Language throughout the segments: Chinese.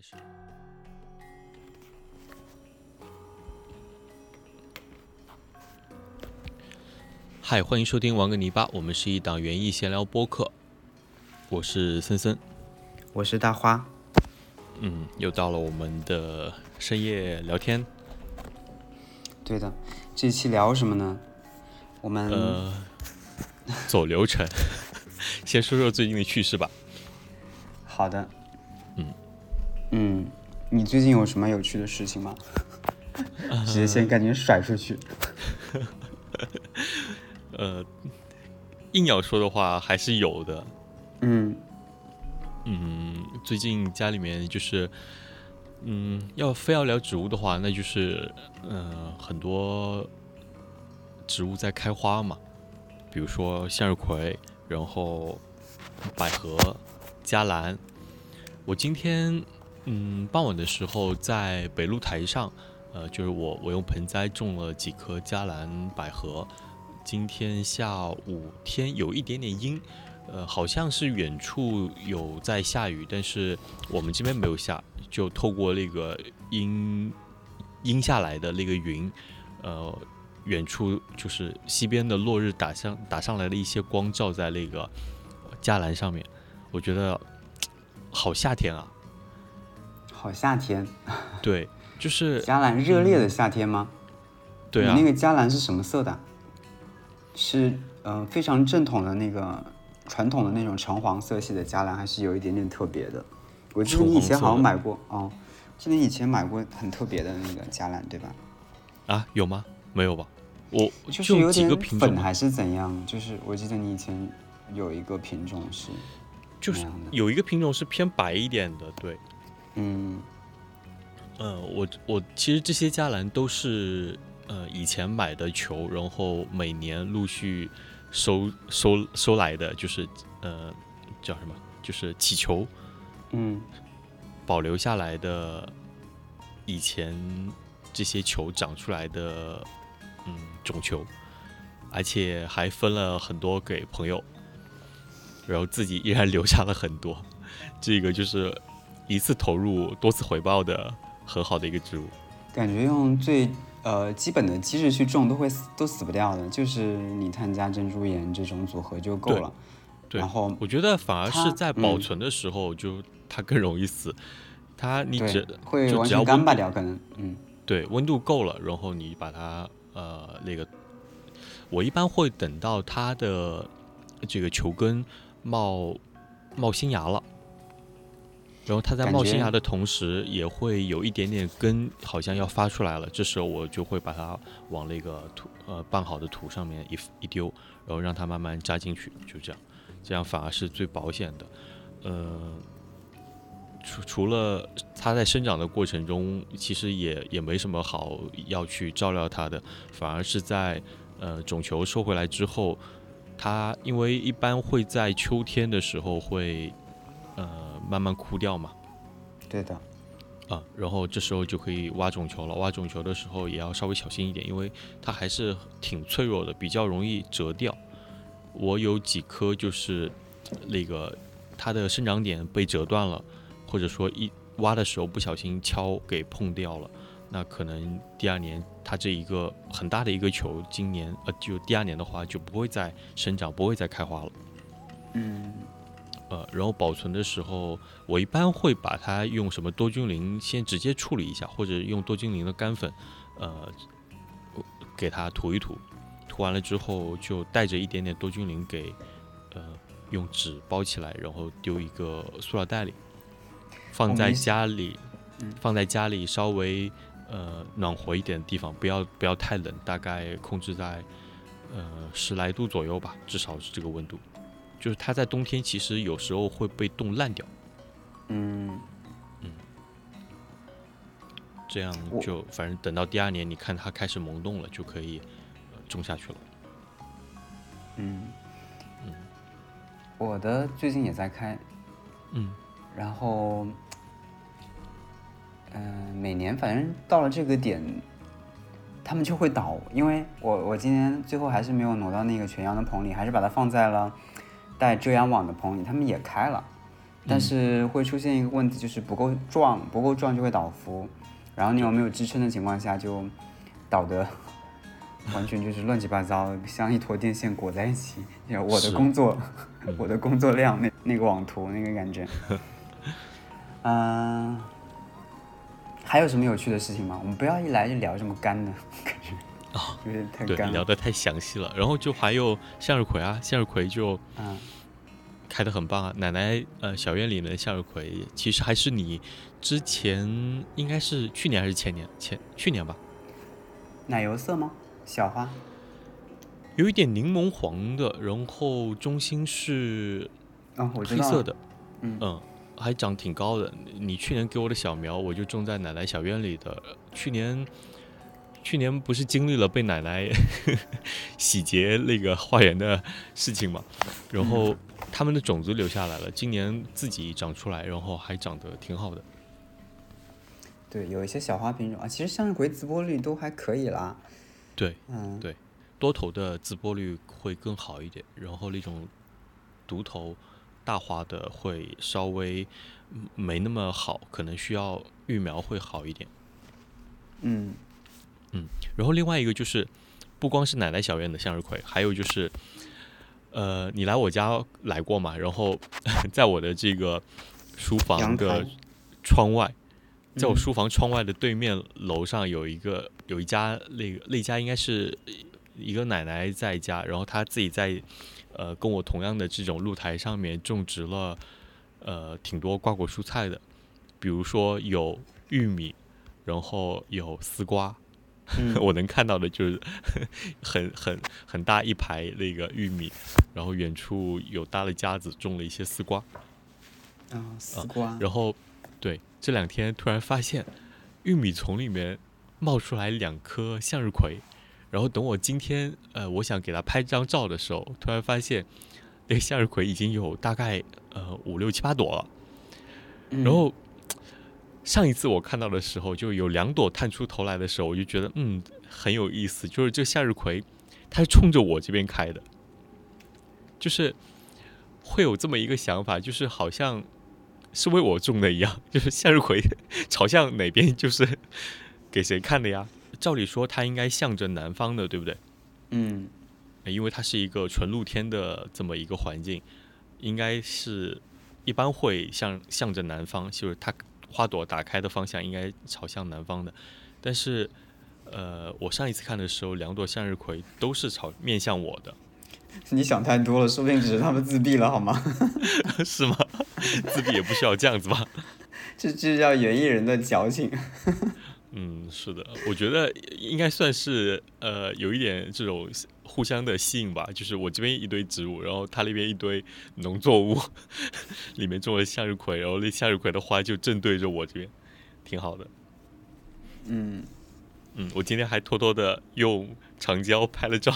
开始。嗨，欢迎收听玩个泥巴，我们是一档园艺闲聊播客，我是森森，我是大花。嗯，又到了我们的深夜聊天。对的，这期聊什么呢？我们呃，走流程，先说说最近的趣事吧。好的。嗯嗯，你最近有什么有趣的事情吗？直接先赶紧甩出去。呃，硬要说的话，还是有的。嗯嗯，最近家里面就是，嗯，要非要聊植物的话，那就是，呃，很多植物在开花嘛，比如说向日葵，然后百合、嘉兰。我今天，嗯，傍晚的时候在北露台上，呃，就是我我用盆栽种了几棵嘉兰、百合。今天下午天有一点点阴，呃，好像是远处有在下雨，但是我们这边没有下，就透过那个阴阴下来的那个云，呃，远处就是西边的落日打上打上来的一些光照在那个嘉兰上面，我觉得好夏天啊！好夏天。对，就是 嘉兰热烈的夏天吗？对啊你那，个嘉兰是什么色的？是嗯、呃非常正统的那个传统的那种橙黄色系的嘉兰，还是有一点点特别的？我记得你以前好像买过哦，记得你以前买过很特别的那个嘉兰，对吧？啊，有吗？没有吧？我就是有几个点品种还是怎样？就是我记得你以前有一个品种是，就是有一个品种是偏白一点的，对。嗯。呃，我我其实这些加兰都是呃以前买的球，然后每年陆续收收收来的，就是呃叫什么，就是起球嗯。保留下来的以前这些球长出来的嗯种球，而且还分了很多给朋友，然后自己依然留下了很多，这个就是一次投入多次回报的很好的一个植物。感觉用最呃基本的机制去种都会死都死不掉的，就是泥炭加珍珠岩这种组合就够了。对然后我觉得反而是在保嗯存的时候，就它更容易死。它你只会只要干巴掉，可能嗯对温度够了，然后你把它呃那个，我一般会等到它的这个球根冒冒新芽了，然后它在冒新芽的同时，也会有一点点根好像要发出来了，这时候我就会把它往那个土呃拌好的土上面一一丢，然后让它慢慢扎进去，就这样，这样反而是最保险的。呃，除除了它在生长的过程中，其实也也没什么好要去照料它的，反而是在呃种球收回来之后，它因为一般会在秋天的时候会呃慢慢枯掉嘛，对的，啊，然后这时候就可以挖种球了。挖种球的时候也要稍微小心一点，因为它还是挺脆弱的，比较容易折掉。我有几颗就是那个它的生长点被折断了，或者说一挖的时候不小心敲给碰掉了，那可能第二年它这一个很大的一个球，今年呃就第二年的话就不会再生长，不会再开花了。嗯呃，然后保存的时候，我一般会把它用什么多菌灵先直接处理一下，或者用多菌灵的干粉，呃，给它涂一涂，涂完了之后就带着一点点多菌灵给，呃，用纸包起来，然后丢一个塑料袋里，放在家里嗯，放在家里稍微呃暖和一点的地方，不要不要太冷，大概控制在呃十来度左右吧，至少是这个温度。就是它在冬天其实有时候会被冻烂掉，嗯。嗯。这样就反正等到第二年，你看它开始萌动了，就可以、呃种下去了。嗯。嗯。我的最近也在开，嗯。然后嗯、每年反正到了这个点，他们就会倒，因为我我今年最后还是没有挪到那个全阳的棚里，还是把它放在了带遮阳网的棚里，他们也开了，但是会出现一个问题，就是不够壮，不够壮就会倒伏，然后你有没有支撑的情况下就倒的完全就是乱七八糟，像一坨电线裹在一起。我的工作，我的工作量，那那个网图那个感觉。嗯，还有什么有趣的事情吗？我们不要一来就聊这么干的 感觉。啊，有点太对，了。聊得太详细了。然后就还有向日葵啊，向日葵就嗯，开得很棒啊。奶奶呃小院里的向日葵，其实还是你之前应该是去年还是前年前去年吧，奶油色吗？小花。有一点柠檬黄的，然后中心是哦，我知道了。黑色的，嗯还长挺高的。你去年给我的小苗，我就种在奶奶小院里的。去年，去年不是经历了被奶奶 洗劫那个花园的事情嘛，然后他们的种子留下来了，今年自己长出来，然后还长得挺好的。对，有一些小花品种啊，其实向日葵自播率都还可以啦。对，嗯，对多头的自播率会更好一点，然后那种独头大花的会稍微嗯没那么好，可能需要育苗会好一点。嗯然后另外一个就是，不光是奶奶小院的向日葵，还有就是，呃，你来我家来过嘛？然后 在我的这个书房的窗外，在我嗯。书房窗外的对面楼上有一个有一家那个那家应该是一个奶奶在家，然后她自己在呃跟我同样的这种露台上面种植了呃挺多瓜果蔬菜的，比如说有玉米，然后有丝瓜，嗯 我能看到的就是 很很很大一排那个玉米，然后远处有搭了架子种了一些丝瓜，啊，丝瓜。然后对这两天突然发现玉米丛里面冒出来两颗向日葵，然后等我今天呃我想给它拍张照的时候，突然发现那个向日葵已经有大概呃五六七八朵了。嗯然后上一次我看到的时候，就有两朵探出头来的时候，我就觉得嗯很有意思，就是这向日葵它是冲着我这边开的，就是会有这么一个想法，就是好像是为我种的一样，就是向日葵 朝向哪边就是给谁看的呀？照理说它应该向着南方的，对不对？嗯因为它是一个纯露天的这么一个环境，应该是一般会向向着南方，就是它花朵打开的方向应该朝向南方的。但是，呃，我上一次看的时候，两朵向日葵都是朝面向我的，你想太多了，说不定只是他们自闭了，好吗？是吗？自闭也不需要这样子吧？这这叫园艺人的矫情。嗯，是的，我觉得应该算是呃有一点这种互相的吸引吧。就是我这边一堆植物，然后他那边一堆农作物，里面种了向日葵，然后那向日葵的花就正对着我这边，挺好的。嗯，嗯，我今天还偷偷的用长焦拍了照，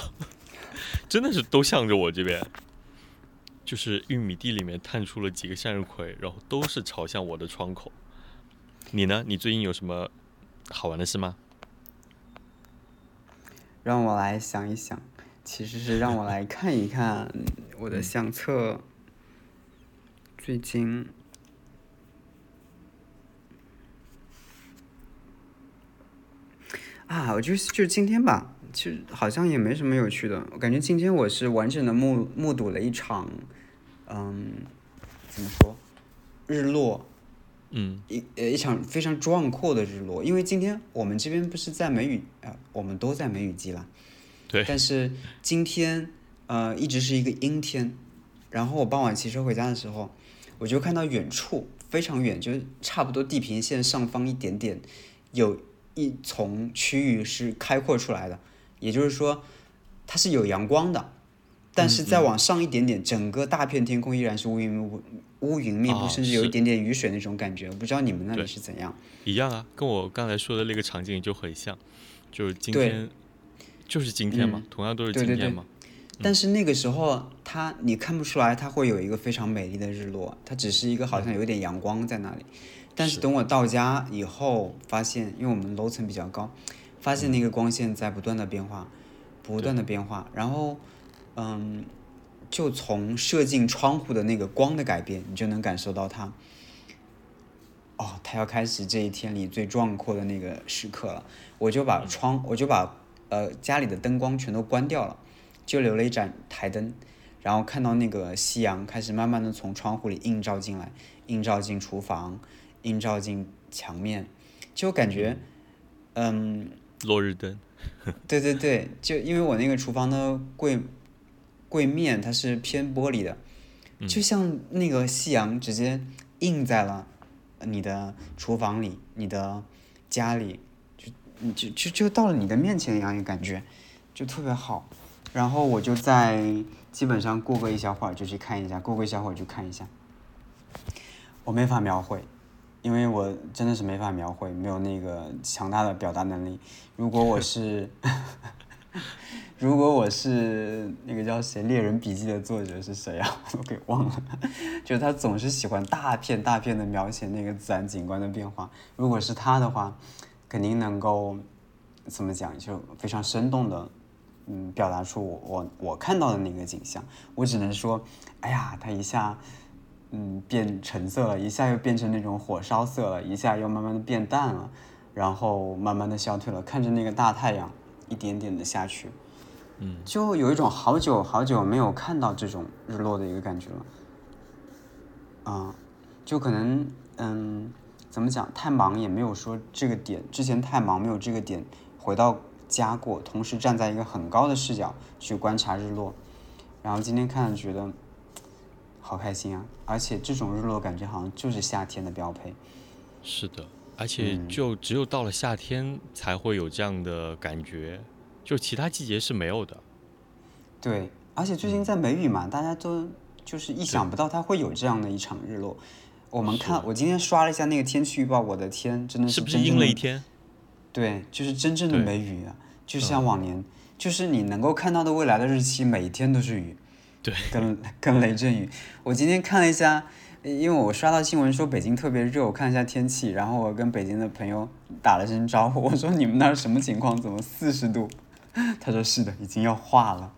真的是都向着我这边。就是玉米地里面探出了几个向日葵，然后都是朝向我的窗口。你呢？你最近有什么好玩的事吗？让我来想一想，其实是让我来看一看 我的相册。最近，啊，我就是就今天吧，其实好像也没什么有趣的。我感觉今天我是完整的目目睹了一场，嗯，怎么说，日落。嗯一呃一场非常壮阔的日落，因为今天我们这边不是在梅雨啊、我们都在梅雨季啦。对但是今天呃一直是一个阴天，然后我傍晚骑车回家的时候，我就看到远处非常远，就是差不多地平线上方一点点，有一丛区域是开阔出来的，也就是说它是有阳光的。但是再往上一点点，整个大片天空依然是乌云密布，乌云密布，哦甚至有一是点点雨水那种感觉。我不知道你们那里对是怎样。一样啊，跟我刚才说的那个场景就很像，就是今对天，就是今天嘛，嗯同样都是对对对今天嘛。但是那个时候，它你看不出来，它会有一个非常美丽的日落，它只是一个好像有一点阳光在那里。但是是等我到家以后，发现，因为我们楼层比较高，发现那个光线在不断的变化，不断的变化。然后，嗯，就从射进窗户的那个光的改变，你就能感受到它。哦，它要开始这一天里最壮阔的那个时刻了。我就把窗，我就把呃家里的灯光全都关掉了，就留了一盏台灯，然后看到那个夕阳开始慢慢的从窗户里映照进来，映照进厨房，映照进墙面，就感觉，嗯，落日灯。对对对，就因为我那个厨房的柜柜面它是偏玻璃的，就像那个夕阳直接映在了你的厨房里，你的家里，就就就就到了你的面前一样，感觉就特别好。然后我就在基本上过个一小会儿就去看一下，过个一小会儿就看一下，我没法描绘。因为我真的是没法描绘，没有那个强大的表达能力。如果我是，如果我是那个叫谁《猎人笔记》的作者是谁啊？我给忘了。就他总是喜欢大片大片的描写那个自然景观的变化。如果是他的话，肯定能够怎么讲，就非常生动的，嗯，表达出我我我看到的那个景象。我只能说，哎呀，他一下。嗯，变橙色了，一下又变成那种火烧色了，一下又慢慢的变淡了，然后慢慢的消退了。看着那个大太阳一点点的下去，嗯，就有一种好久好久没有看到这种日落的一个感觉了。啊，就可能嗯，怎么讲，太忙也没有说这个点，之前太忙没有这个点回到家过，同时站在一个很高的视角去观察日落，然后今天看了觉得。好开心啊！而且这种日落感觉好像就是夏天的标配。是的，而且就只有到了夏天才会有这样的感觉，就其他季节是没有的。对，而且最近在梅雨嘛，大家都就是意想不到它会有这样的一场日落。我们看，我今天刷了一下那个天气预报，我的天，真的是不是阴了一天？对，就是真正的梅雨啊，就像往年，就是你能够看到的未来的日期，每一天都是雨。对，跟 跟雷阵雨。我今天看了一下，因为我刷到新闻说北京特别热，我看一下天气，然后我跟北京的朋友打了声招呼，我说你们那儿什么情况？怎么四十度？他说是的，已经要化了。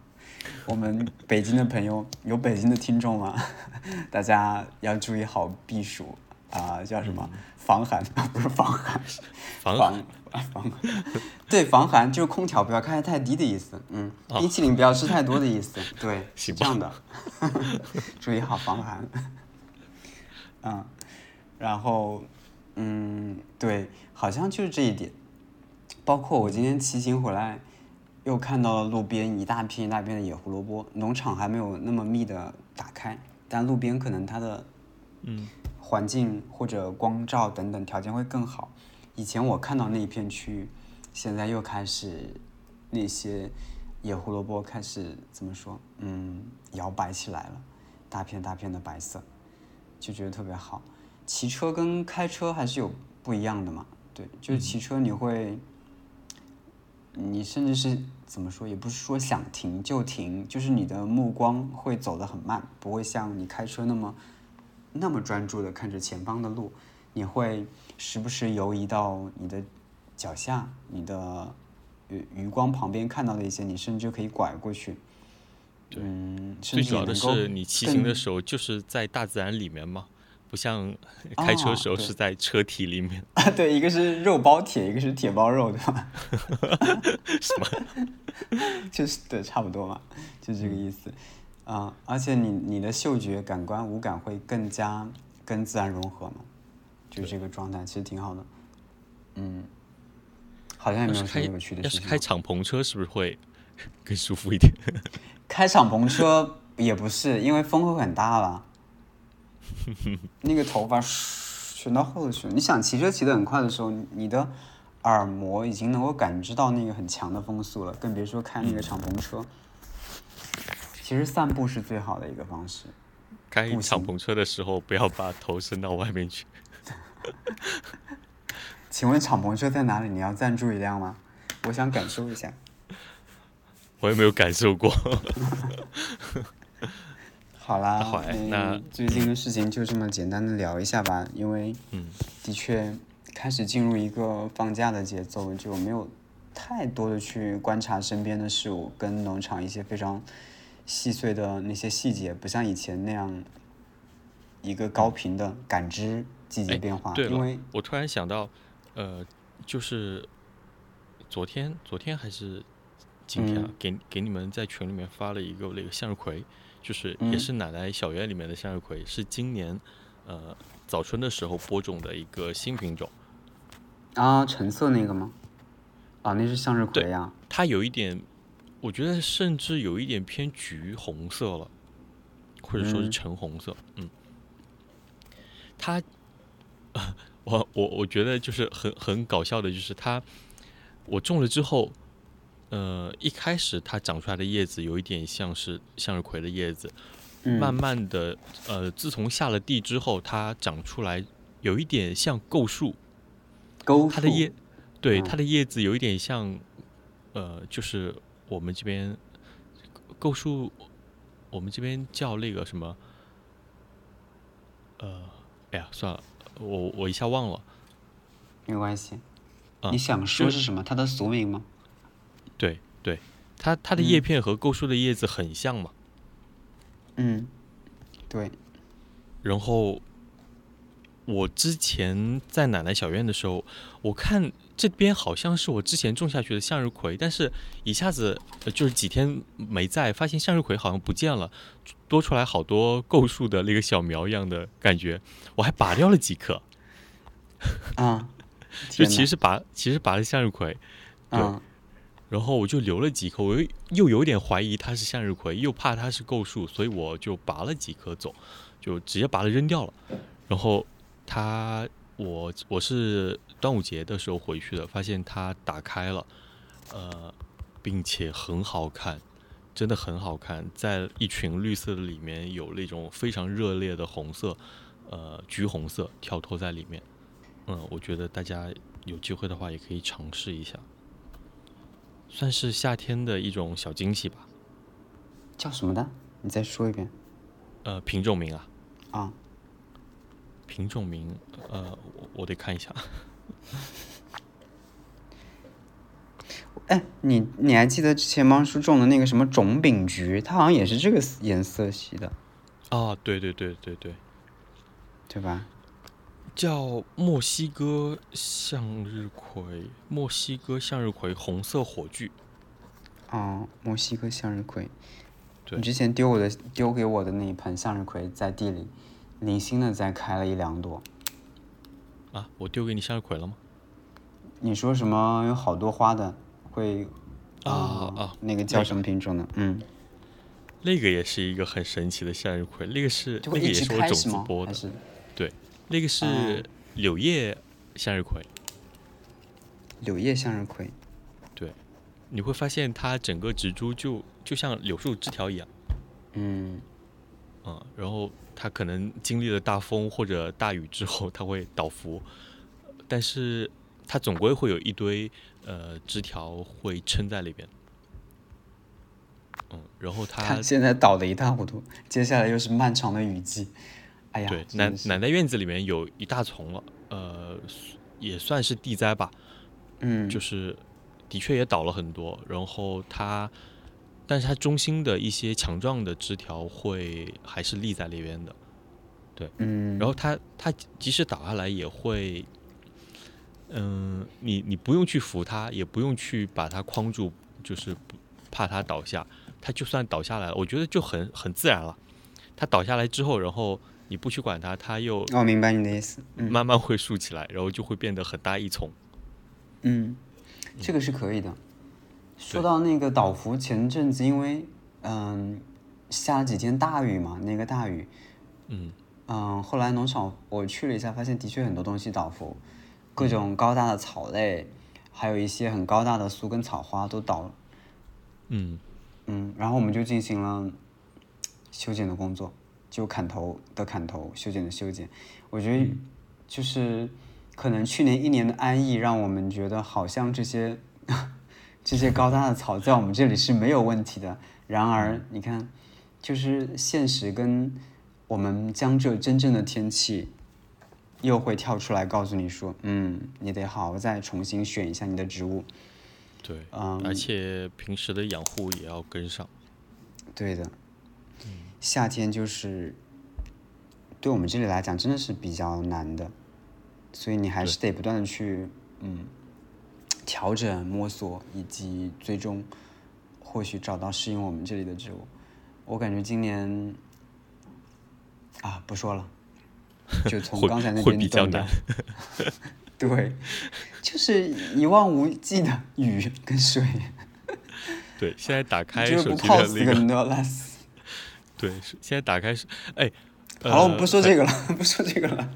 我们北京的朋友有北京的听众吗？大家要注意好避暑啊，叫什么？防寒？不是防寒，防？防。对，防寒就是空调不要开太低的意思，嗯，冰淇淋不要吃太多的意思，对，是这样的，注意好防寒，嗯，然后，嗯，对，好像就是这一点，包括我今天骑行回来，又看到了路边一大片一大片的野胡萝卜，农场还没有那么密的打开，但路边可能它的，嗯，环境或者光照等等条件会更好，以前我看到那一片区域。现在又开始，那些野胡萝卜开始怎么说？嗯，摇摆起来了，大片大片的白色，就觉得特别好。骑车跟开车还是有不一样的嘛？对，就是骑车你会，你甚至是怎么说？也不是说想停就停，就是你的目光会走得很慢，不会像你开车那么那么专注的看着前方的路，你会时不时游移到你的。脚下，你的余余光旁边看到的一些，你甚至可以拐过去。嗯，最主要的是你骑行的时候就是在大自然里面嘛，不像开车时候是在车体里面。啊，对，一个是肉包铁，一个是铁包肉，对吧？什么？就是对，差不多嘛，就这个意思。啊，而且你你的嗅觉感官五感会更加跟自然融合嘛，就这个状态其实挺好的。嗯。好像也没有什么有趣的事情。要是开敞篷车，是不是会更舒服一点？开敞篷车也不是，因为风会很大了。那个头发旋到后头去了。你想骑车骑得很快的时候，你的耳膜已经能够感知到那个很强的风速了，更别说开那个敞篷车。其实散步是最好的一个方式。开敞篷车的时候，不要把头伸到外面去。请问敞篷车在哪里？你要赞助一辆吗？我想感受一下。我也没有感受过。好啦，那最近的事情就这么简单的聊一下吧，因为的确开始进入一个放假的节奏，就没有太多的去观察身边的事物，跟农场一些非常细碎的那些细节，不像以前那样一个高频的感知季节变化。对因为我突然想到，呃，就是昨天，昨天还是今天啊，给给你们在群里面发了一个那个向日葵，就是也是奶奶小院里面的向日葵，是今年呃早春的时候播种的一个新品种。啊，橙色那个吗？啊，那是向日葵呀。它有一点，我觉得甚至有一点偏橘红色了，或者说是橙红色。嗯，它，我我我觉得就是很很搞笑的，就是它，我种了之后，呃，一开始它长出来的叶子有一点像是向日葵的叶子，慢慢的，呃，自从下了地之后，它长出来有一点像构树，构它的叶，对，它的叶子有一点像。呃，就是我们这边构树，我们这边叫那个什么，呃，哎呀，算了，我我一下忘了。没关系。你想说是什么？它的俗名吗？对对，它它的叶片和构树的叶子很像嘛。嗯，对。然后我之前在奶奶小院的时候，我看。这边好像是我之前种下去的向日葵，但是一下子就是几天没在，发现向日葵好像不见了，多出来好多构树的那个小苗一样的感觉，我还拔掉了几棵。啊，就其实拔其实拔了向日葵，对，然后我就留了几颗，我又又有点怀疑它是向日葵，又怕它是构树，所以我就拔了几颗走，就直接把它扔掉了。然后它。我我是端午节的时候回去的，发现它打开了，呃，并且很好看，真的很好看，在一群绿色的里面有那种非常热烈的红色，呃，橘红色跳脱在里面，嗯，我觉得大家有机会的话也可以尝试一下，算是夏天的一种小惊喜吧。叫什么的？你再说一遍。呃，品种名啊。啊。品种名，呃，我我得看一下。哎，你你还记得之前猫叔种的那个什么种饼菊？它好像也是这个颜色系的。啊，对对对对对，对吧？叫墨西哥向日葵，墨西哥向日葵红色火炬。哦，墨西哥向日葵。对。你之前丢我的丢给我的那一盆向日葵在地里。零星的再开了一两朵，啊，我丢给你向日葵了吗？你说什么有好多花的会啊啊，那个叫什么品种的？嗯，那个也是一个很神奇的向日葵，那个是那个也是我种子播的，对，那个是柳叶向日葵，柳叶向日葵，对，你会发现它整个植株就就像柳树枝条一样，嗯。嗯，然后它可能经历了大风或者大雨之后，它会倒伏，但是它总归会有一堆呃枝条会撑在里边。嗯，然后它现在倒的一塌糊涂，接下来又是漫长的雨季。哎呀，对，奶奶奶院子里面有一大丛了，呃，也算是地灾吧。嗯，就是的确也倒了很多，然后它。但是它中心的一些强壮的枝条会还是立在那边的，对，嗯，然后它它即使倒下来也会，嗯，你你不用去扶它，也不用去把它框住，就是不怕它倒下，它就算倒下来了，我觉得就很很自然了。它倒下来之后，然后你不去管它，它又哦，明白你的意思，慢慢会竖起来，然后就会变得很大一丛。嗯，这个是可以的。说到那个倒伏，前阵子因为嗯下了几天大雨嘛，那个大雨，嗯嗯，后来农场我去了一下，发现的确很多东西倒伏，各种高大的草类，还有一些很高大的树跟草花都倒了。嗯嗯，然后我们就进行了修剪的工作，就砍头的砍头，修剪的修剪。我觉得就是可能去年一年的安逸，让我们觉得好像这些。这些高大的草在我们这里是没有问题的。然而，你看，就是现实跟我们江浙真正的天气，又会跳出来告诉你说：“嗯，你得好好再重新选一下你的植物。”对，嗯，而且平时的养护也要跟上。对的，夏天就是对我们这里来讲真的是比较难的，所以你还是得不断的去嗯调整、摸索，以及最终或许找到适应我们这里的植物。我感觉今年啊，不说了，就从刚才那边断掉。对，就是一望无际的雨跟水。对，现在打开手机的那个。对，现在打开是哎，好了，我们不说这个了，不说这个了。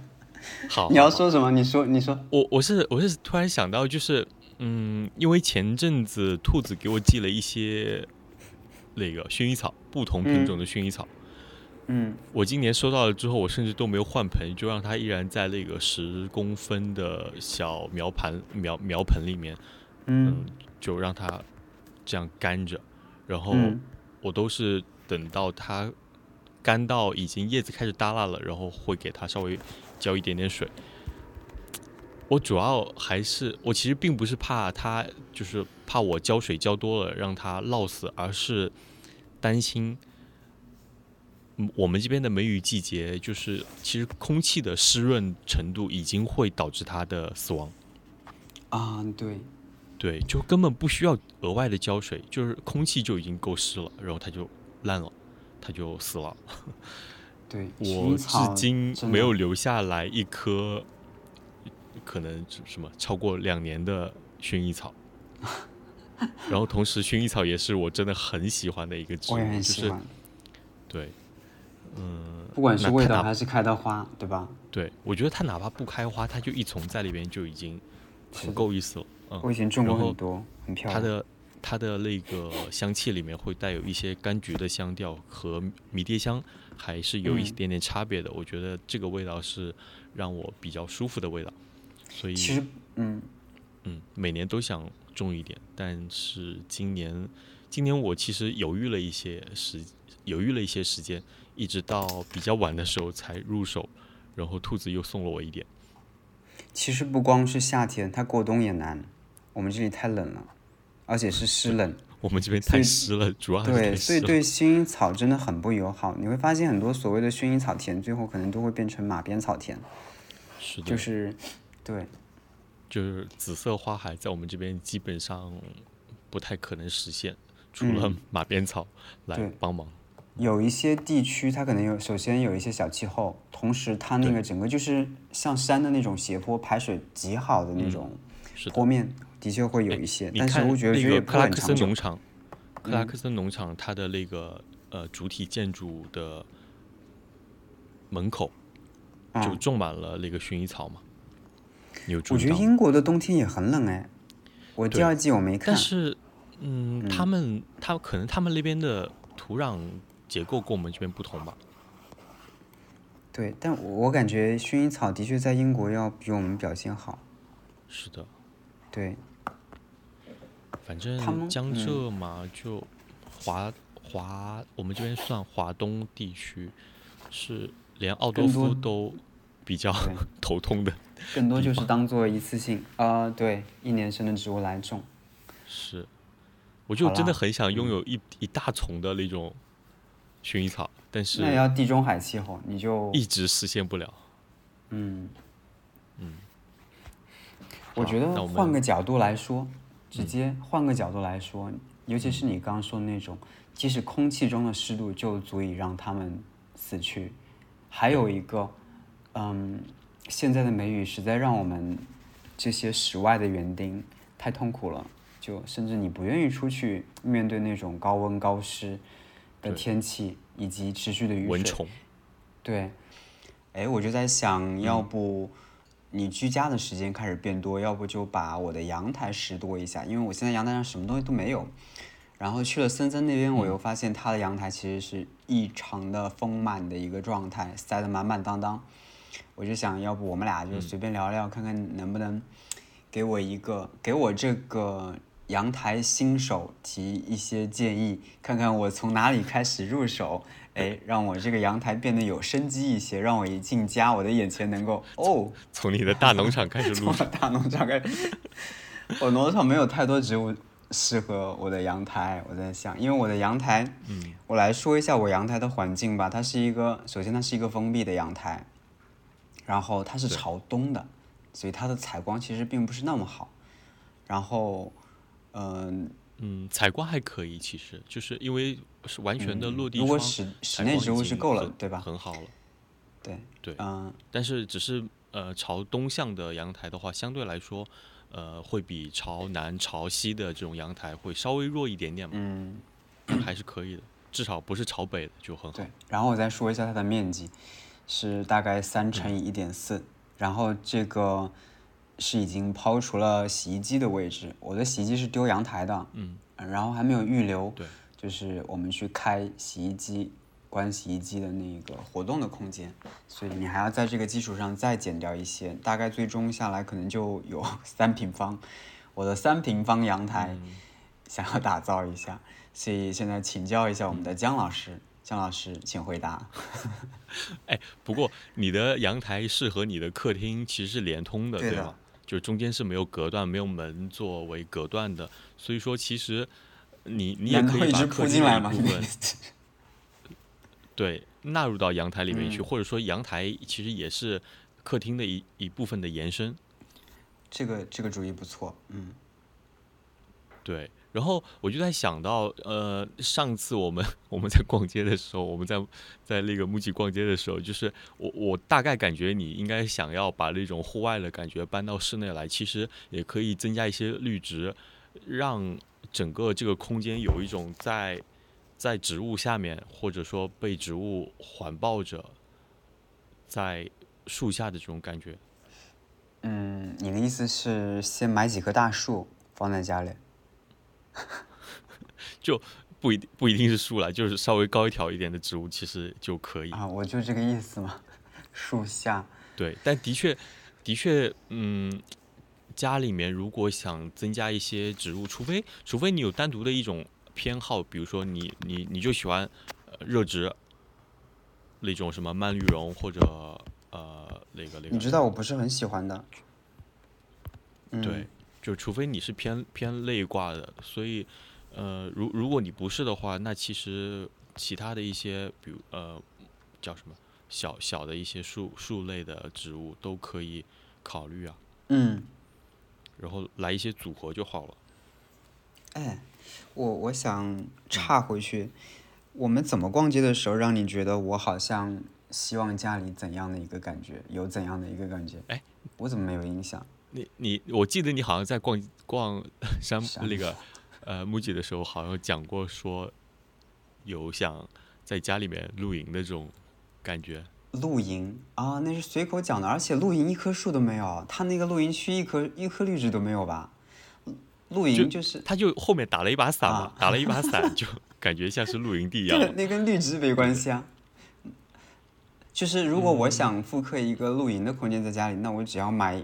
好，你要说什么？你说，你说。我我是我是突然想到，就是嗯，因为前阵子兔子给我寄了一些那个薰衣草，不同品种的薰衣草。嗯。我今年收到了之后，我甚至都没有换盆，就让它依然在那个十公分的小苗盘苗苗盆里面，嗯，就让它这样干着，然后我都是。等到它干到已经叶子开始耷拉了，然后会给它稍微浇一点点水。我主要还是我其实并不是怕它，就是怕我浇水浇多了让它涝死，而是担心我们这边的梅雨季节，就是其实空气的湿润程度已经会导致它的死亡。啊，对，对，就根本不需要额外的浇水，就是空气就已经够湿了，然后它就。烂了，它就死了。对，我至今没有留下来一颗，可能什么超过两年的薰衣草。然后同时，薰衣草也是我真的很喜欢的一个植物，就是对，嗯，不管是味道还是开的花，对吧？对，我觉得它哪怕不开花，它就一丛在里边就已经很够意思了。嗯，我以前种过很多，很漂亮。它的。它的那个香气里面会带有一些柑橘的香调和迷迭香，还是有一点点差别的。我觉得这个味道是让我比较舒服的味道。所以其实，嗯嗯，每年都想种一点，但是今年今年我其实犹豫了一些时，犹豫了一些时间，一直到比较晚的时候才入手。然后兔子又送了我一点。其实不光是夏天，它过冬也难。我们这里太冷了。而且是湿冷，我们这边太湿了，主要对，所以对薰衣草真的很不友好。你会发现很多所谓的薰衣草田，最后可能都会变成马鞭草田。是的，就是，对，就是紫色花海在我们这边基本上不太可能实现，除了马鞭草来帮忙。有一些地区它可能有，首先有一些小气候，同时它那个整个就是像山的那种斜坡，排水极好的那种坡面。的确会有一些，但是我觉得那个克拉克森农场，克拉克森农场它的那个呃主体建筑的门口就种满了那个薰衣草嘛。有我觉得英国的冬天也很冷哎，我第二季我没看。但是，嗯，他们他可能他们那边的土壤结构跟我们这边不同吧。对，但我感觉薰衣草的确在英国要比我们表现好。是的。对。反正江浙嘛，就华华，我们这边算华东地区，是连奥多夫都比较 头痛的。更多就是当做一次性啊，对，一年生的植物来种。是，我就真的很想拥有一一大丛的那种薰衣草，但是那要地中海气候，你就一直实现不了。嗯嗯，我觉得换个角度来说。直接换个角度来说，尤其是你刚刚说的那种，即使空气中的湿度就足以让它们死去。还有一个，嗯，现在的梅雨实在让我们这些室外的园丁太痛苦了，就甚至你不愿意出去面对那种高温高湿的天气以及持续的雨水。蚊虫。对。哎，我就在想，要不。你居家的时间开始变多，要不就把我的阳台拾掇一下，因为我现在阳台上什么东西都没有。然后去了森森那边，我又发现他的阳台其实是异常的丰满的一个状态，塞得满满当当。我就想要不我们俩就随便聊聊，看看能不能给我一个，给我这个阳台新手提一些建议，看看我从哪里开始入手。哎，让我这个阳台变得有生机一些，让我一进家，我的眼前能够哦，从你的大农场开始录，从大农场开始，我农场没有太多植物，适合我的阳台。我在想，因为我的阳台，嗯，我来说一下我阳台的环境吧。它是一个，首先它是一个封闭的阳台，然后它是朝东的，所以它的采光其实并不是那么好。然后，嗯嗯，采光还可以，其实就是因为是完全的落地窗，如果室室内植物是够了，对吧？很好了。对对，嗯，但是只是呃朝东向的阳台的话，相对来说，呃会比朝南朝西的这种阳台会稍微弱一点点嘛，嗯，还是可以的，至少不是朝北的就很好。对，然后我再说一下它的面积，是大概三乘以一点四，然后这个是已经抛除了洗衣机的位置，我的洗衣机是丢阳台的，嗯，然后还没有预留，对，就是我们去开洗衣机。关洗衣机的那个活动的空间，所以你还要在这个基础上再减掉一些，大概最终下来可能就有三平方。我的三平方阳台 想要打造一下，所以现在请教一下我们的姜老师，姜老师请回答。哎，不过你的阳台是和你的客厅其实是连通的，对吗？就中间是没有隔断、没有门作为隔断的，所以说其实你你也可以把客厅的一部 分。对，纳入到阳台里面去，或者说阳台其实也是客厅的一一部分的延伸。这个这个主意不错，嗯。对，然后我就在想到，呃，上次我们我们在逛街的时候，我们在在那个木吉逛街的时候，就是我我大概感觉你应该想要把那种户外的感觉搬到室内来，其实也可以增加一些绿植，让整个这个空间有一种在。在植物下面，或者说被植物环抱着，在树下的这种感觉。嗯，你的意思是先买几棵大树放在家里？就不一定不一定是树了，就是稍微高一条一点的植物，其实就可以。啊，我就这个意思嘛，树下。对，但的确，的确，嗯，家里面如果想增加一些植物，除非除非你有单独的一种。偏好，比如说你你你就喜欢热植那种什么蔓绿绒或者呃那个那个。你知道我不是很喜欢的。对，就除非你是偏偏类挂的，所以呃如如果你不是的话，那其实其他的一些比如呃叫什么小小的一些树树类的植物都可以考虑啊。嗯。然后来一些组合就好了。哎。我我想岔回去，我们怎么逛街的时候让你觉得我好像希望家里怎样的一个感觉，有怎样的一个感觉？哎，我怎么没有印象？你你，我记得你好像在逛逛山那个呃木吉的时候，好像讲过说有想在家里面露营的这种感觉。露营啊，那是随口讲的，而且露营一棵树都没有，他那个露营区一棵一棵绿植都没有吧？露营就是，他就后面打了一把伞嘛，打了一把伞，就感觉像是露营地一 样。那跟绿植没关系啊。就是如果我想复刻一个露营的空间在家里，那我只要买，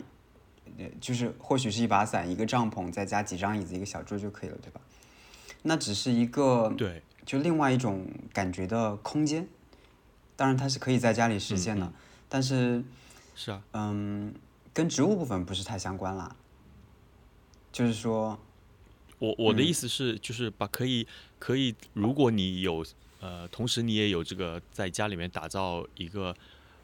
就是或许是一把伞、一个帐篷，再加几张椅子、一个小桌就可以了，对吧？那只是一个对，就另外一种感觉的空间。当然，它是可以在家里实现的，但是是啊，嗯，跟植物部分不是太相关啦。就是说，我我的意思是，就是把可以可以，如果你有呃，同时你也有这个在家里面打造一个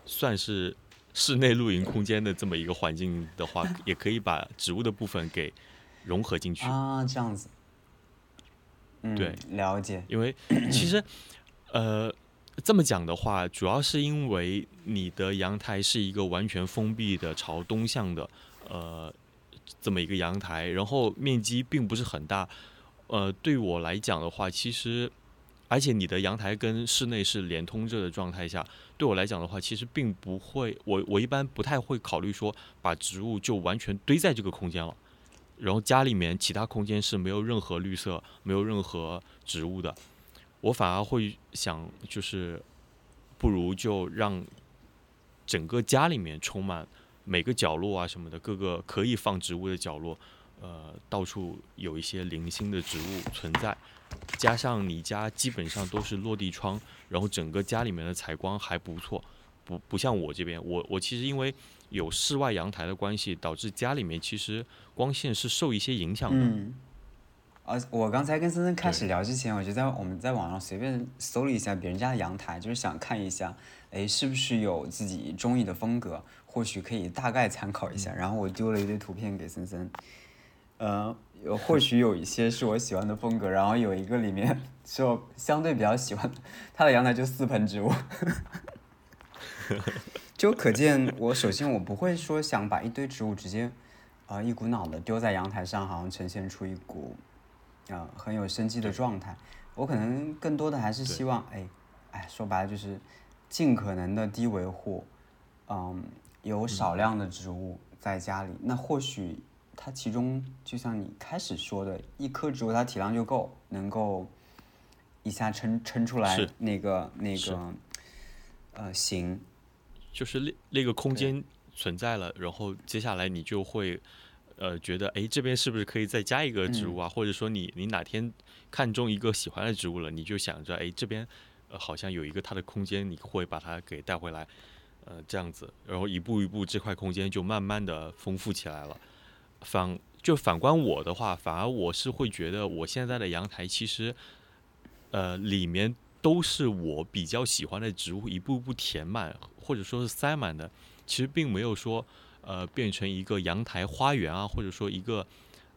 算是室内露营空间的这么一个环境的话，也可以把植物的部分给融合进去啊，这样子。嗯，对，了解。因为其实呃，这么讲的话，主要是因为你的阳台是一个完全封闭的朝东向的，呃。这么一个阳台，然后面积并不是很大，呃，对我来讲的话，其实，而且你的阳台跟室内是连通着的状态下，对我来讲的话，其实并不会，我我一般不太会考虑说把植物就完全堆在这个空间了，然后家里面其他空间是没有任何绿色、没有任何植物的，我反而会想，就是不如就让整个家里面充满。每个角落啊什么的，各个可以放植物的角落，呃，到处有一些零星的植物存在，加上你家基本上都是落地窗，然后整个家里面的采光还不错，不不像我这边，我我其实因为有室外阳台的关系，导致家里面其实光线是受一些影响的。呃，我刚才跟森森开始聊之前，我就在我们在网上随便搜了一下别人家的阳台，就是想看一下，哎，是不是有自己中意的风格，或许可以大概参考一下。然后我丢了一堆图片给森森，呃，或许有一些是我喜欢的风格，然后有一个里面是我相对比较喜欢，他的阳台就四盆植物，就可见我首先我不会说想把一堆植物直接，啊，一股脑的丢在阳台上，好像呈现出一股。啊，很有生机的状态。我可能更多的还是希望，哎，哎，说白了就是尽可能的低维护，嗯，有少量的植物在家里。那或许它其中就像你开始说的，一棵植物它体量就够，能够一下撑撑出来那个那个呃形，就是那那个空间存在了，然后接下来你就会。呃，觉得哎，这边是不是可以再加一个植物啊？或者说你你哪天看中一个喜欢的植物了，你就想着哎，这边呃好像有一个它的空间，你会把它给带回来，呃，这样子，然后一步一步这块空间就慢慢的丰富起来了。反就反观我的话，反而我是会觉得我现在的阳台其实呃里面都是我比较喜欢的植物，一步步填满或者说是塞满的，其实并没有说。呃，变成一个阳台花园啊，或者说一个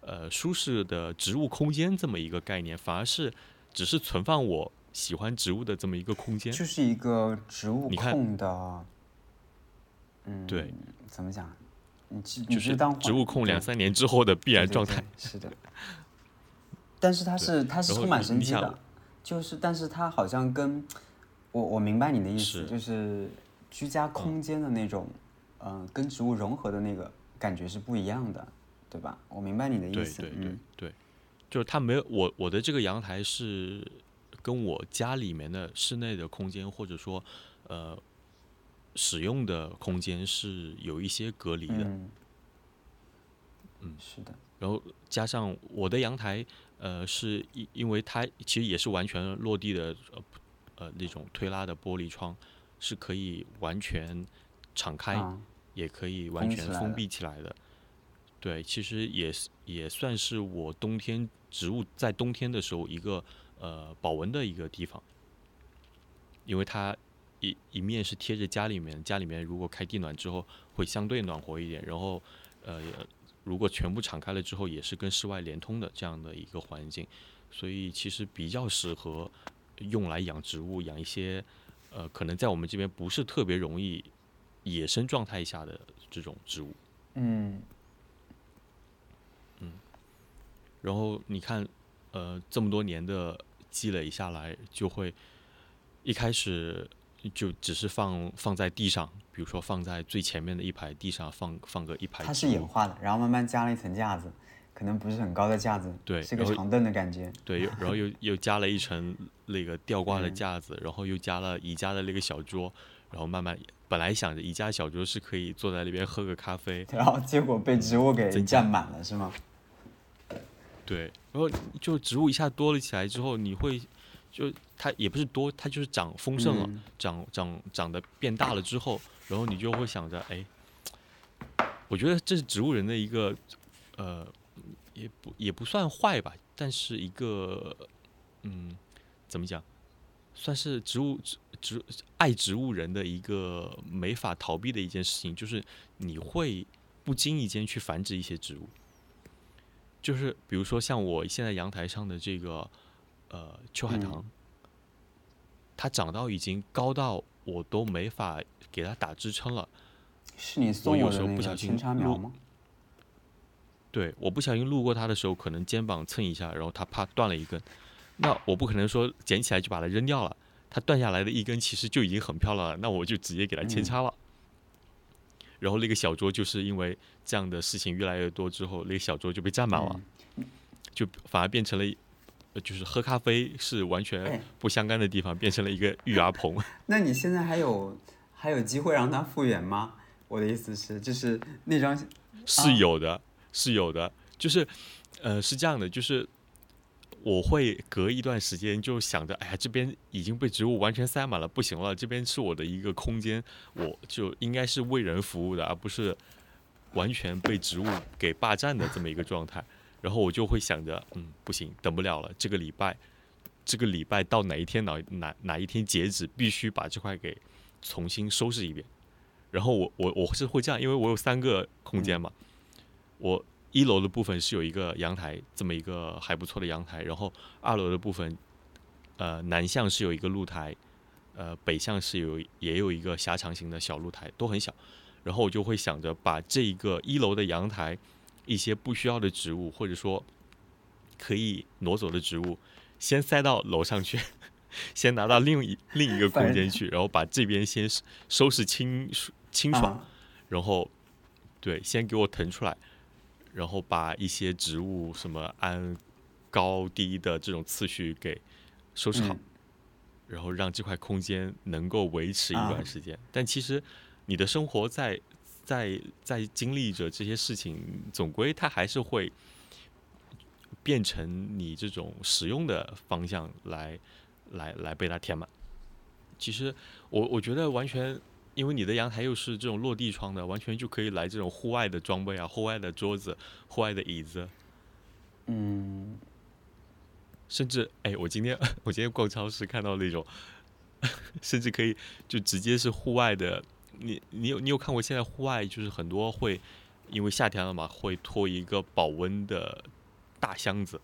呃舒适的植物空间这么一个概念，反而是只是存放我喜欢植物的这么一个空间，就是一个植物控的，嗯，对，怎么讲？你就是当植物控两三年之后的必然状态，是的。但是它是它是充满生机的，就是但是它好像跟我我明白你的意思，就是居家空间的那种。嗯，跟植物融合的那个感觉是不一样的，对吧？我明白你的意思。对对对对，就是它没有我我的这个阳台是跟我家里面的室内的空间或者说呃使用的空间是有一些隔离的。嗯，是的。然后加上我的阳台，呃，是因因为它其实也是完全落地的，呃呃那种推拉的玻璃窗，是可以完全敞开。也可以完全封闭起来的，对，其实也是也算是我冬天植物在冬天的时候一个呃保温的一个地方，因为它一一面是贴着家里面，家里面如果开地暖之后会相对暖和一点，然后呃如果全部敞开了之后也是跟室外连通的这样的一个环境，所以其实比较适合用来养植物，养一些呃可能在我们这边不是特别容易。野生状态下的这种植物，嗯，嗯，然后你看，呃，这么多年的积累下来，就会一开始就只是放放在地上，比如说放在最前面的一排地上放放个一排，它是演化的，然后慢慢加了一层架子，可能不是很高的架子，对，是个长凳的感觉，对，然后又又加了一层那个吊挂的架子，然后又加了宜家的那个小桌，然后慢慢。本来想着宜家小桌是可以坐在那边喝个咖啡，然后结果被植物给占满了，是吗？对，然后就植物一下多了起来之后，你会就它也不是多，它就是长丰盛了，长长长得变大了之后，然后你就会想着，哎，我觉得这是植物人的一个呃，也不也不算坏吧，但是一个嗯，怎么讲，算是植物植。植爱植物人的一个没法逃避的一件事情，就是你会不经意间去繁殖一些植物。就是比如说像我现在阳台上的这个呃秋海棠，它长到已经高到我都没法给它打支撑了。是你送我的那个清茶苗吗？对，我不小心路过它的时候，可能肩膀蹭一下，然后它啪断了一根。那我不可能说捡起来就把它扔掉了。它断下来的一根其实就已经很漂亮了，那我就直接给它扦插了。然后那个小桌就是因为这样的事情越来越多之后，那个小桌就被占满了，就反而变成了，就是喝咖啡是完全不相干的地方，变成了一个育儿棚。那你现在还有还有机会让它复原吗？我的意思是，就是那张是有的，是有的，就是呃是这样的，就是。我会隔一段时间就想着，哎呀，这边已经被植物完全塞满了，不行了，这边是我的一个空间，我就应该是为人服务的，而不是完全被植物给霸占的这么一个状态。然后我就会想着，嗯，不行，等不了了，这个礼拜，这个礼拜到哪一天哪哪哪一天截止，必须把这块给重新收拾一遍。然后我我我是会这样，因为我有三个空间嘛，我一楼的部分是有一个阳台，这么一个还不错的阳台，然后二楼的部分，呃，南向是有一个露台，呃，北向是有也有一个狭长型的小露台，都很小。然后我就会想着把这一个一楼的阳台一些不需要的植物，或者说可以挪走的植物，先塞到楼上去，先拿到另一另一个空间去，然后把这边先收拾清清爽，然后对，先给我腾出来，然后把一些植物什么按高低的这种次序给收拾好，然后让这块空间能够维持一段时间。但其实。你的生活在在在经历着这些事情，总归它还是会变成你这种使用的方向来来来被它填满。其实我我觉得完全，因为你的阳台又是这种落地窗的，完全就可以来这种户外的装备啊，户外的桌子、户外的椅子。嗯。甚至哎，我今天我今天逛超市看到那种，甚至可以就直接是户外的。你你有你有看过现在户外就是很多会，因为夏天了嘛，会拖一个保温的大箱子，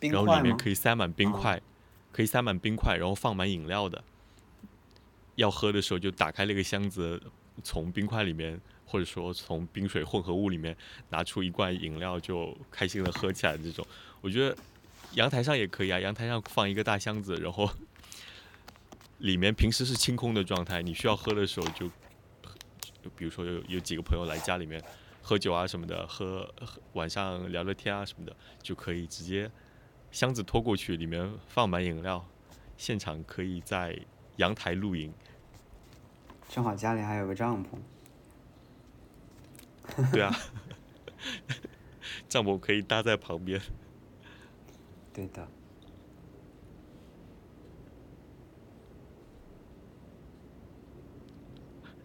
然后里面可以塞满冰块，可以塞满冰块，然后放满饮料的。要喝的时候就打开那个箱子，从冰块里面或者说从冰水混合物里面拿出一罐饮料，就开心的喝起来。这种我觉得阳台上也可以啊，阳台上放一个大箱子，然后。里面平时是清空的状态，你需要喝的时候就，比如说有有几个朋友来家里面喝酒啊什么的，喝晚上聊聊天啊什么的，就可以直接箱子拖过去，里面放满饮料，现场可以在阳台露营。正好家里还有个帐篷。对啊，帐篷可以搭在旁边。对的。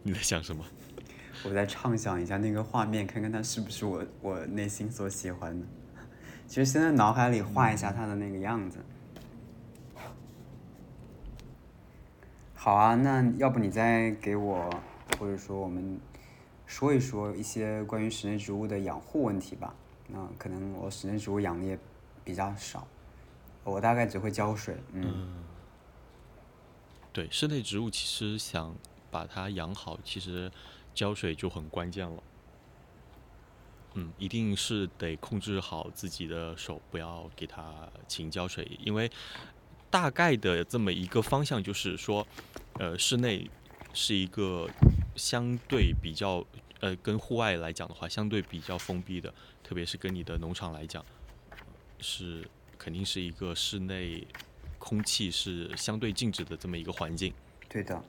你在想什么？我在畅想一下那个画面，看看它是不是我我内心所喜欢的。其实现在脑海里画一下它的那个样子。好啊，那要不你再给我，或者说我们说一说一些关于室内植物的养护问题吧。那可能我室内植物养的也比较少，我大概只会浇水。嗯。对，室内植物其实想。把它养好，其实浇水就很关键了。嗯，一定是得控制好自己的手，不要给它勤浇水。因为大概的这么一个方向就是说，呃，室内是一个相对比较，呃，跟户外来讲的话，相对比较封闭的，特别是跟你的农场来讲，是肯定是一个室内空气是相对静止的这么一个环境。对的。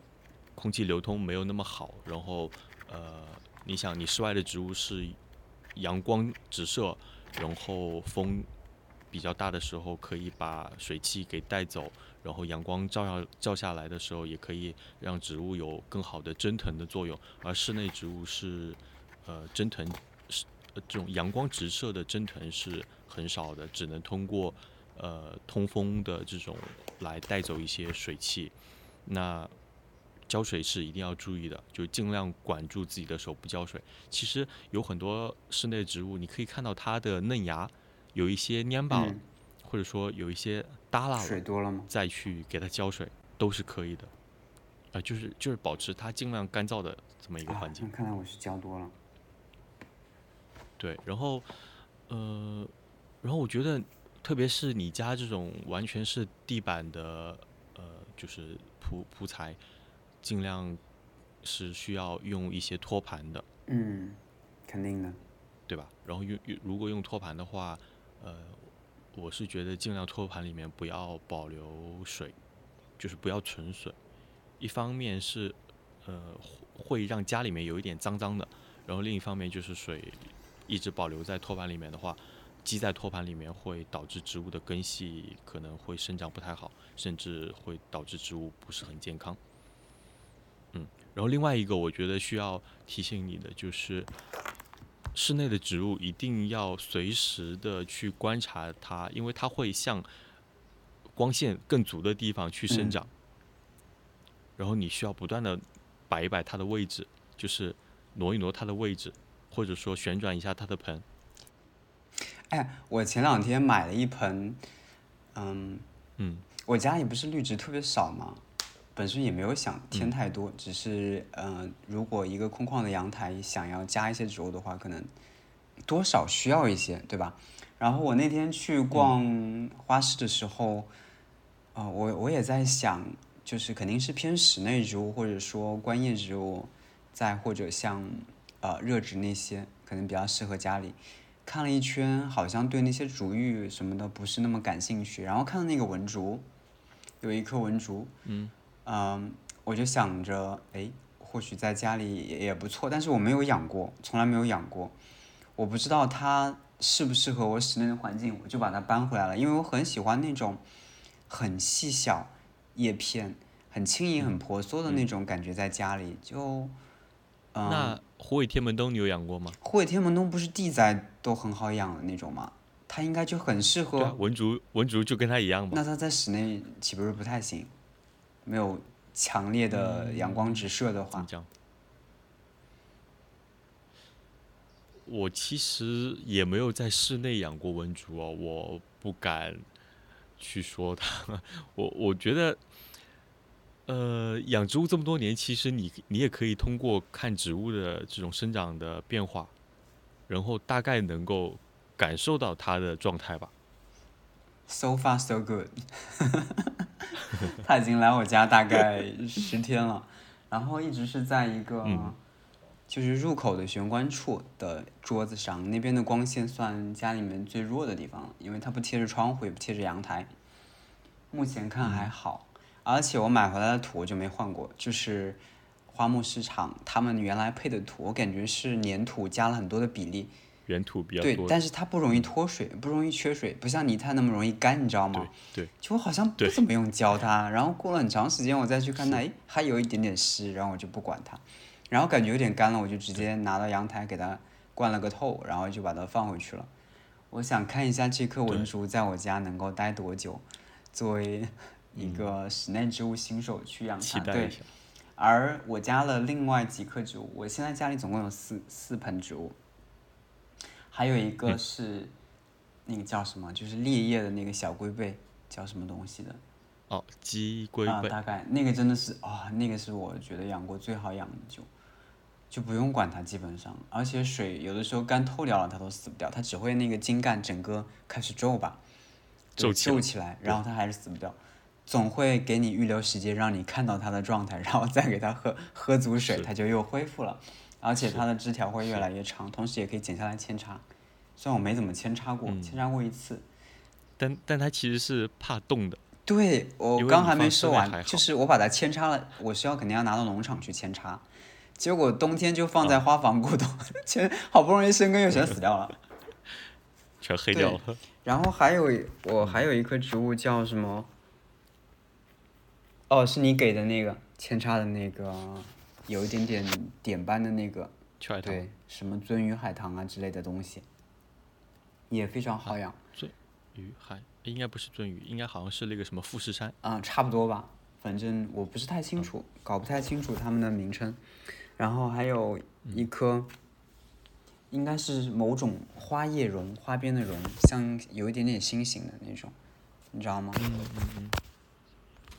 空气流通没有那么好，然后，呃，你想，你室外的植物是阳光直射，然后风比较大的时候可以把水汽给带走，然后阳光照耀照下来的时候，也可以让植物有更好的蒸腾的作用。而室内植物是，呃，蒸腾是这种阳光直射的蒸腾是很少的，只能通过呃通风的这种来带走一些水汽。那浇水是一定要注意的，就尽量管住自己的手不浇水。其实有很多室内植物，你可以看到它的嫩芽有一些蔫巴了，或者说有一些耷拉了，水多了吗？再去给它浇水都是可以的。啊，就是就是保持它尽量干燥的这么一个环境。看来我是浇多了。对，然后呃，然后我觉得，特别是你家这种完全是地板的，呃，就是铺铺材。尽量是需要用一些托盘的，嗯，肯定的，对吧？然后用用如果用托盘的话，呃，我是觉得尽量托盘里面不要保留水，就是不要存水。一方面是呃会让家里面有一点脏脏的，然后另一方面就是水一直保留在托盘里面的话，积在托盘里面会导致植物的根系可能会生长不太好，甚至会导致植物不是很健康。嗯，然后另外一个我觉得需要提醒你的就是，室内的植物一定要随时的去观察它，因为它会向光线更足的地方去生长。然后你需要不断的摆一摆它的位置，就是挪一挪它的位置，或者说旋转一下它的盆。哎，我前两天买了一盆，嗯嗯，我家里不是绿植特别少吗？本身也没有想添太多，只是嗯，如果一个空旷的阳台想要加一些植物的话，可能多少需要一些，对吧？然后我那天去逛花市的时候，啊，我我也在想，就是肯定是偏室内植物或者说观叶植物，再或者像呃热植那些，可能比较适合家里。看了一圈，好像对那些竹芋什么的不是那么感兴趣，然后看到那个文竹，有一棵文竹，嗯。嗯，我就想着，哎，或许在家里也也不错，但是我没有养过，从来没有养过，我不知道它适不适合我室内的环境，我就把它搬回来了，因为我很喜欢那种很细小叶片、很轻盈、很婆娑的那种感觉，在家里就，嗯。那虎尾天门冬你有养过吗？虎尾天门冬不是地栽都很好养的那种吗？它应该就很适合。文竹，文竹就跟它一样吧。那它在室内岂不是不太行？没有强烈的阳光直射的话，我其实也没有在室内养过文竹哦，我不敢去说它。我我觉得，呃，养植物这么多年，其实你你也可以通过看植物的这种生长的变化，然后大概能够感受到它的状态吧。So far, so good。他已经来我家大概十天了，然后一直是在一个就是入口的玄关处的桌子上，那边的光线算家里面最弱的地方了，因为它不贴着窗户，也不贴着阳台。目前看还好，而且我买回来的土我就没换过，就是花木市场他们原来配的土，我感觉是粘土加了很多的比例。原土比较多，对，但是它不容易脱水，不容易缺水，不像泥炭那么容易干，你知道吗？对，就我好像不怎么用浇它，然后过了很长时间，我再去看它，哎，还有一点点湿，然后我就不管它，然后感觉有点干了，我就直接拿到阳台给它灌了个透，然后就把它放回去了。我想看一下这棵文竹在我家能够待多久，作为一个室内植物新手去养它。对，而我加了另外几棵植物，我现在家里总共有四四盆植物。还有一个是，那个叫什么？就是裂叶的那个小龟背，叫什么东西的？哦，鸡龟背。啊，大概那个真的是啊，那个是我觉得养过最好养的，就就不用管它，基本上，而且水有的时候干透掉了，它都死不掉，它只会那个茎干整个开始皱吧，皱皱起来，然后它还是死不掉，总会给你预留时间让你看到它的状态，然后再给它喝喝足水，它就又恢复了。而且它的枝条会越来越长，同时也可以剪下来扦插。虽然我没怎么扦插过，扦插过一次。但但它其实是怕冻的。对，我刚还没说完，就是我把它扦插了，我需要肯定要拿到农场去扦插。结果冬天就放在花房过冬，扦好不容易生根又全死掉了，全黑掉了。然后还有我还有一棵植物叫什么？哦，是你给的那个扦插的那个。有一点点点斑的那个，对，什么鳟鱼海棠啊之类的东西，也非常好养。鳟鱼海应该不是鳟鱼，应该好像是那个什么富士山。啊，差不多吧，反正我不是太清楚，搞不太清楚它们的名称。然后还有一颗，应该是某种花叶榕，花边的榕，像有一点点心形的那种，你知道吗？嗯嗯嗯。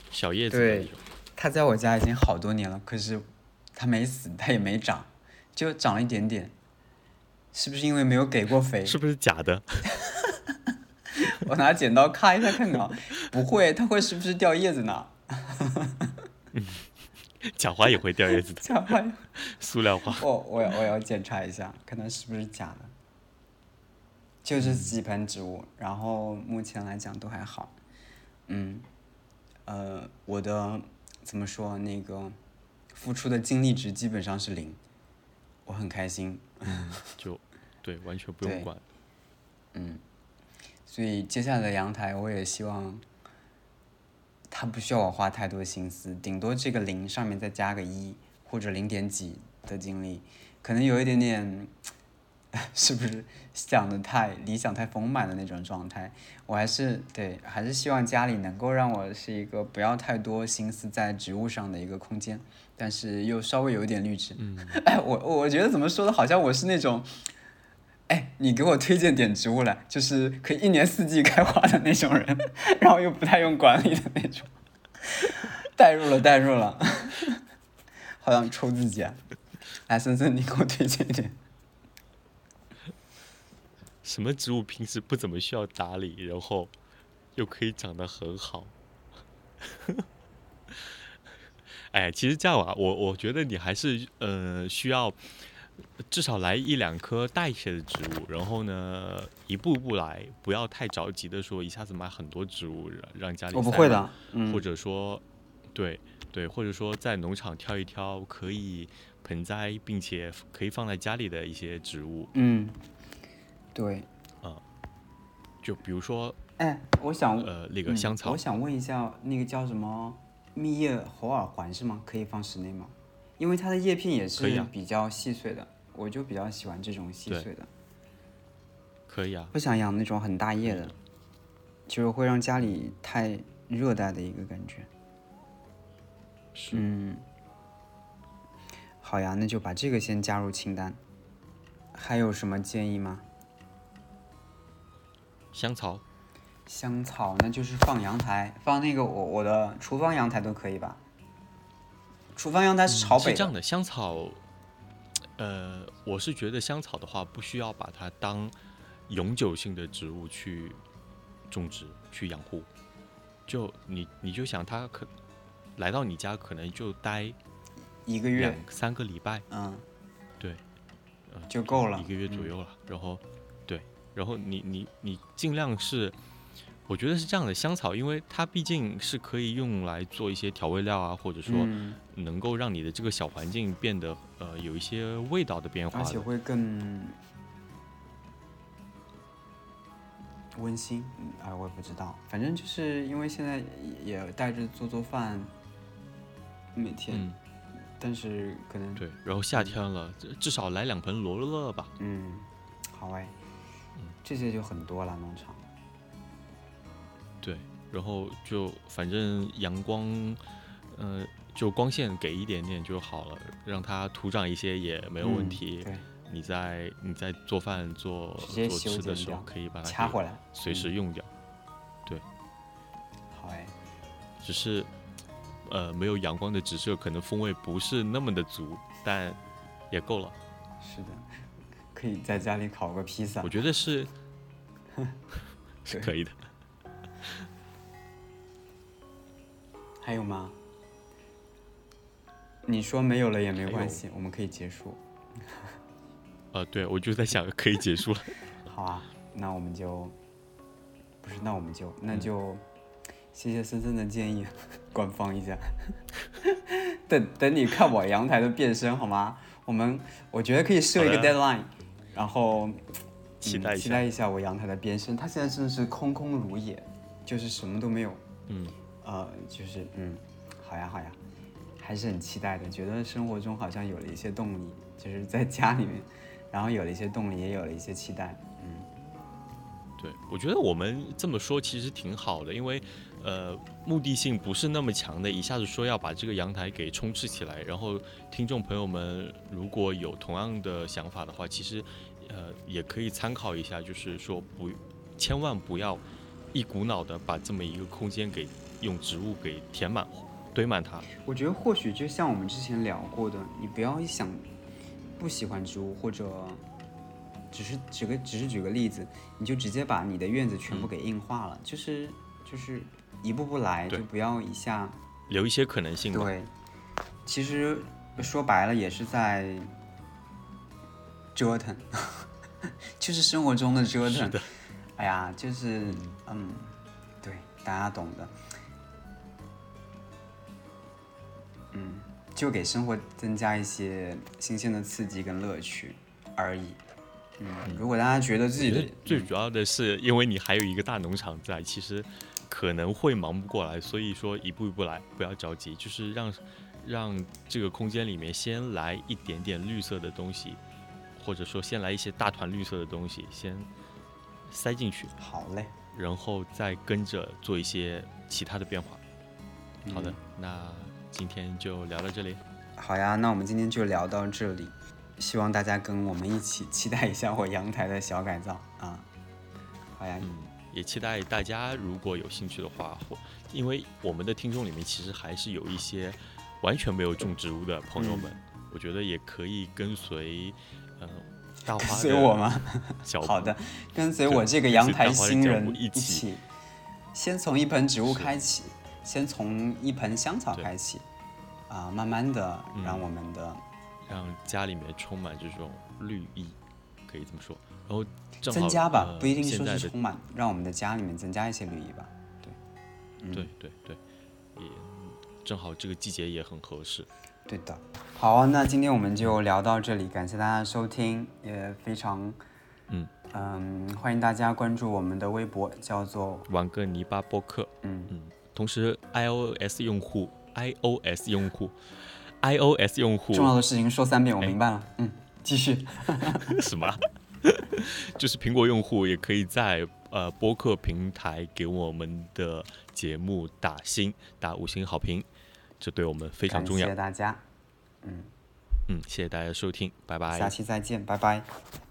小叶子对，它在我家已经好多年了，可是。它没死，它也没长，就长了一点点，是不是因为没有给过肥？是不是假的？我拿剪刀咔一下看看，不会，它会是不是掉叶子呢？假花也会掉叶子的。假花，塑料花。我我要我要检查一下，看它是不是假的。就这几盆植物，然后目前来讲都还好。嗯，呃，我的怎么说那个？付出的精力值基本上是零，我很开心。嗯，就对，完全不用管。嗯，所以接下来的阳台，我也希望它不需要我花太多心思，顶多这个零上面再加个一或者零点几的精力，可能有一点点 是不是想的太理想、太丰满的那种状态？我还是对，还是希望家里能够让我是一个不要太多心思在植物上的一个空间，但是又稍微有一点绿植。嗯，哎，我我觉得怎么说的，好像我是那种，哎，你给我推荐点植物来，就是可以一年四季开花的那种人，然后又不太用管理的那种。代入了，代入了，好想抽自己啊！来，森森，你给我推荐一点。什么植物平时不怎么需要打理，然后又可以长得很好？哎，其实这样啊，我我觉得你还是呃需要至少来一两棵大一些的植物，然后呢一步步来，不要太着急的说一下子买很多植物让让家里。我不会的，或者说。对对，或者说在农场挑一挑可以盆栽，并且可以放在家里的一些植物。嗯，对，啊，就比如说，哎，我想，呃，那个香草，我想问一下，那个叫什么蜜叶猴耳环是吗？可以放室内吗？因为它的叶片也是比较细碎的，我就比较喜欢这种细碎的。可以啊。不想养那种很大叶的，就是会让家里太热带的一个感觉。嗯，好呀，那就把这个先加入清单。还有什么建议吗？香草，香草那就是放阳台，放那个我我的厨房阳台都可以吧？厨房阳台是朝北。是这样的，香草，呃，我是觉得香草的话，不需要把它当永久性的植物去种植、去养护。就你，你就想它可。来到你家可能就待一个月、三个礼拜，嗯，对，嗯，就够了，一个月左右了。然后，对，然后你你你尽量是，我觉得是这样的，香草，因为它毕竟是可以用来做一些调味料啊，或者说能够让你的这个小环境变得呃有一些味道的变化，而且会更。温馨，哎，我也不知道，反正就是因为现在也带着做做饭。每天，但是可能对，然后夏天了，至少来两盆罗勒吧。嗯，好哎，嗯，这些就很多了，农场。对，然后就反正阳光，呃，就光线给一点点就好了，让它土长一些也没有问题。对，你在你在做饭做做吃的时候，可以把它掐回来，随时用掉。对，好哎，只是。呃，没有阳光的直射，可能风味不是那么的足，但也够了。是的，可以在家里烤个披萨。我觉得是，是可以的。还有吗？你说没有了也没关系，我们可以结束。呃，对，我就在想可以结束了。好啊，那我们就不是，那我们就那就。谢谢森森的建议，官方一下。等等，你看我阳台的变身好吗？我们我觉得可以设一个 deadline，然后期待期待一下我阳台的变身。它现在真的是空空如也，就是什么都没有。嗯，呃，就是嗯，好呀好呀，还是很期待的。觉得生活中好像有了一些动力，就是在家里面，然后有了一些动力，也有了一些期待。嗯，对，我觉得我们这么说其实挺好的，因为。呃，目的性不是那么强的，一下子说要把这个阳台给充斥起来。然后，听众朋友们如果有同样的想法的话，其实，呃，也可以参考一下，就是说不，千万不要一股脑的把这么一个空间给用植物给填满、堆满它。我觉得或许就像我们之前聊过的，你不要一想不喜欢植物，或者只是举个只是举个例子，你就直接把你的院子全部给硬化了，就是就是。一步步来，就不要一下留一些可能性。对，其实说白了也是在折腾，就是生活中的折腾。哎呀，就是嗯，对，大家懂的。嗯，就给生活增加一些新鲜的刺激跟乐趣而已。嗯，如果大家觉得自己的最主要的是，因为你还有一个大农场在，其实。可能会忙不过来，所以说一步一步来，不要着急，就是让让这个空间里面先来一点点绿色的东西，或者说先来一些大团绿色的东西，先塞进去。好嘞。然后再跟着做一些其他的变化。好的，那今天就聊到这里。好呀，那我们今天就聊到这里。希望大家跟我们一起期待一下我阳台的小改造啊。好呀，嗯，也期待大家如果有兴趣的话，或因为我们的听众里面其实还是有一些完全没有种植物的朋友们，我觉得也可以跟随，嗯。跟随我吗？好的，跟随我这个阳台新人一起，先从一盆植物开启，先从一盆香草开启，啊，慢慢的让我们的让家里面充满这种绿意，可以这么说。然后增加吧，不一定说是充满，让我们的家里面增加一些绿意吧。对，对对对，也正好这个季节也很合适。对的，好啊，那今天我们就聊到这里，感谢大家收听，也非常，嗯。嗯，欢迎大家关注我们的微博，叫做玩个泥巴播客，嗯。嗯，同时 iOS 用户，iOS 用户，iOS 用户，重要的事情说三遍，我明白了，嗯，继续，什么？就是苹果用户也可以在呃播客平台给我们的节目打星，打五星好评。这对我们非常重要。谢谢大家，嗯嗯，谢谢大家收听，拜拜，下期再见，拜拜。